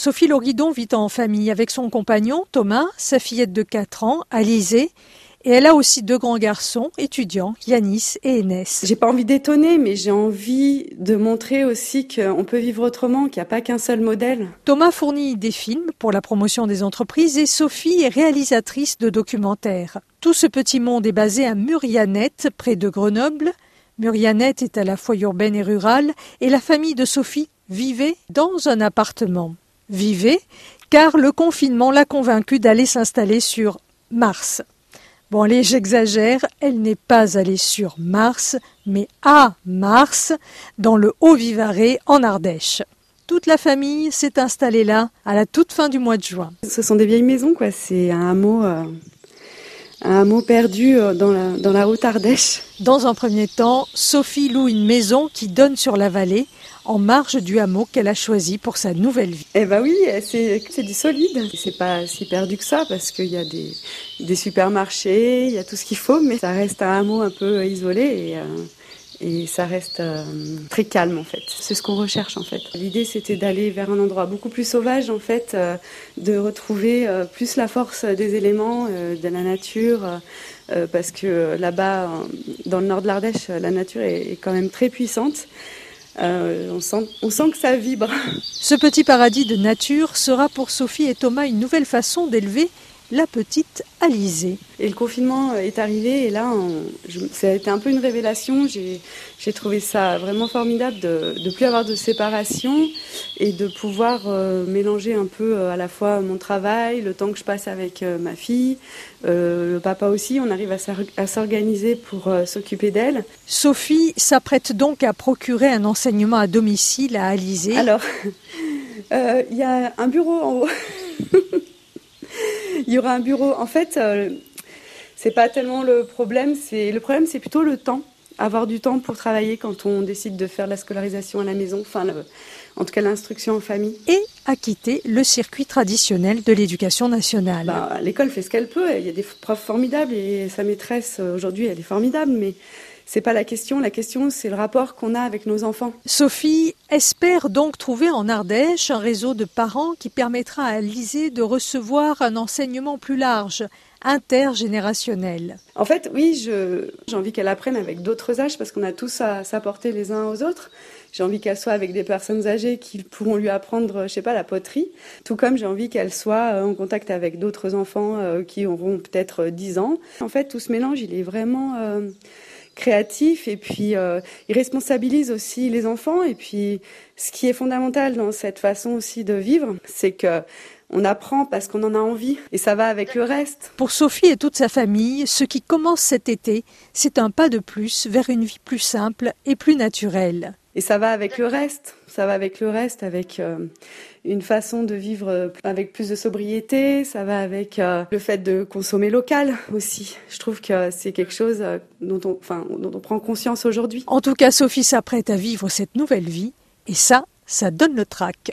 Sophie Loridon vit en famille avec son compagnon Thomas, sa fillette de 4 ans, Alizé, et elle a aussi deux grands garçons, étudiants, Yanis et Enes. J'ai pas envie d'étonner, mais j'ai envie de montrer aussi qu'on peut vivre autrement, qu'il n'y a pas qu'un seul modèle. Thomas fournit des films pour la promotion des entreprises et Sophie est réalisatrice de documentaires. Tout ce petit monde est basé à Murianette, près de Grenoble. Murianette est à la fois urbaine et rurale, et la famille de Sophie vivait dans un appartement vivait, car le confinement l'a convaincue d'aller s'installer sur Mars. Bon, allez, j'exagère, elle n'est pas allée sur Mars, mais à Mars, dans le Haut-Vivarais, en Ardèche. Toute la famille s'est installée là à la toute fin du mois de juin. Ce sont des vieilles maisons, quoi. C'est un hameau, euh, un hameau perdu euh, dans la, dans la haute Ardèche. Dans un premier temps, Sophie loue une maison qui donne sur la vallée en marge du hameau qu'elle a choisi pour sa nouvelle vie. Eh ben oui, c'est du solide. C'est pas si perdu que ça parce qu'il y a des, supermarchés, il y a tout ce qu'il faut, mais ça reste un hameau un peu isolé et, euh, ça reste euh, très calme en fait. C'est ce qu'on recherche en fait. L'idée c'était d'aller vers un endroit beaucoup plus sauvage en fait, euh, de retrouver plus la force des éléments, de la nature. parce que là-bas, dans le nord de l'Ardèche, la nature est quand même très puissante. Euh, on, sent, on sent que ça vibre. Ce petit paradis de nature sera pour Sophie et Thomas une nouvelle façon d'élever la petite Alizée. Et le confinement est arrivé et là, ça a été un peu une révélation. J'ai trouvé ça vraiment formidable de ne plus avoir de séparation et de pouvoir euh, mélanger un peu euh, à la fois mon travail, le temps que je passe avec euh, ma fille, le papa aussi. On arrive à s'organiser pour s'occuper d'elle. Sophie s'apprête donc à procurer un enseignement à domicile à Alizée. Alors, il y a un bureau en haut. il y aura un bureau. En fait, euh, c'est pas tellement le problème. C'est le problème, c'est plutôt le temps. Avoir du temps pour travailler quand on décide de faire la scolarisation à la maison, enfin, en tout cas l'instruction en famille. Et à quitter le circuit traditionnel de l'éducation nationale. Bah, l'école fait ce qu'elle peut. Il y a des profs formidables et sa maîtresse euh, aujourd'hui, elle est formidable, mais c'est pas la question. La question, c'est le rapport qu'on a avec nos enfants. Sophie espère donc trouver en Ardèche un réseau de parents qui permettra à Lisée de recevoir un enseignement plus large, intergénérationnel. En fait, oui, j'ai envie qu'elle apprenne avec d'autres âges parce qu'on a tous à s'apporter les uns aux autres. J'ai envie qu'elle soit avec des personnes âgées qui pourront lui apprendre, je sais pas, la poterie. Tout comme j'ai envie qu'elle soit euh, en contact avec d'autres enfants euh, qui auront peut-être 10 ans. En fait, tout ce mélange, il est vraiment euh, créatif et puis euh, il responsabilise aussi les enfants. Et puis ce qui est fondamental dans cette façon aussi de vivre, c'est que on apprend parce qu'on en a envie et ça va avec le reste. Pour Sophie et toute sa famille, ce qui commence cet été, c'est un pas de plus vers une vie plus simple et plus naturelle. Et ça va avec le reste, ça va avec le reste, avec euh, une façon de vivre euh, avec plus de sobriété, ça va avec euh, le fait de consommer local aussi. Je trouve que c'est quelque chose dont on, enfin, dont on prend conscience aujourd'hui. En tout cas, Sophie s'apprête à vivre cette nouvelle vie, et ça, ça donne le trac.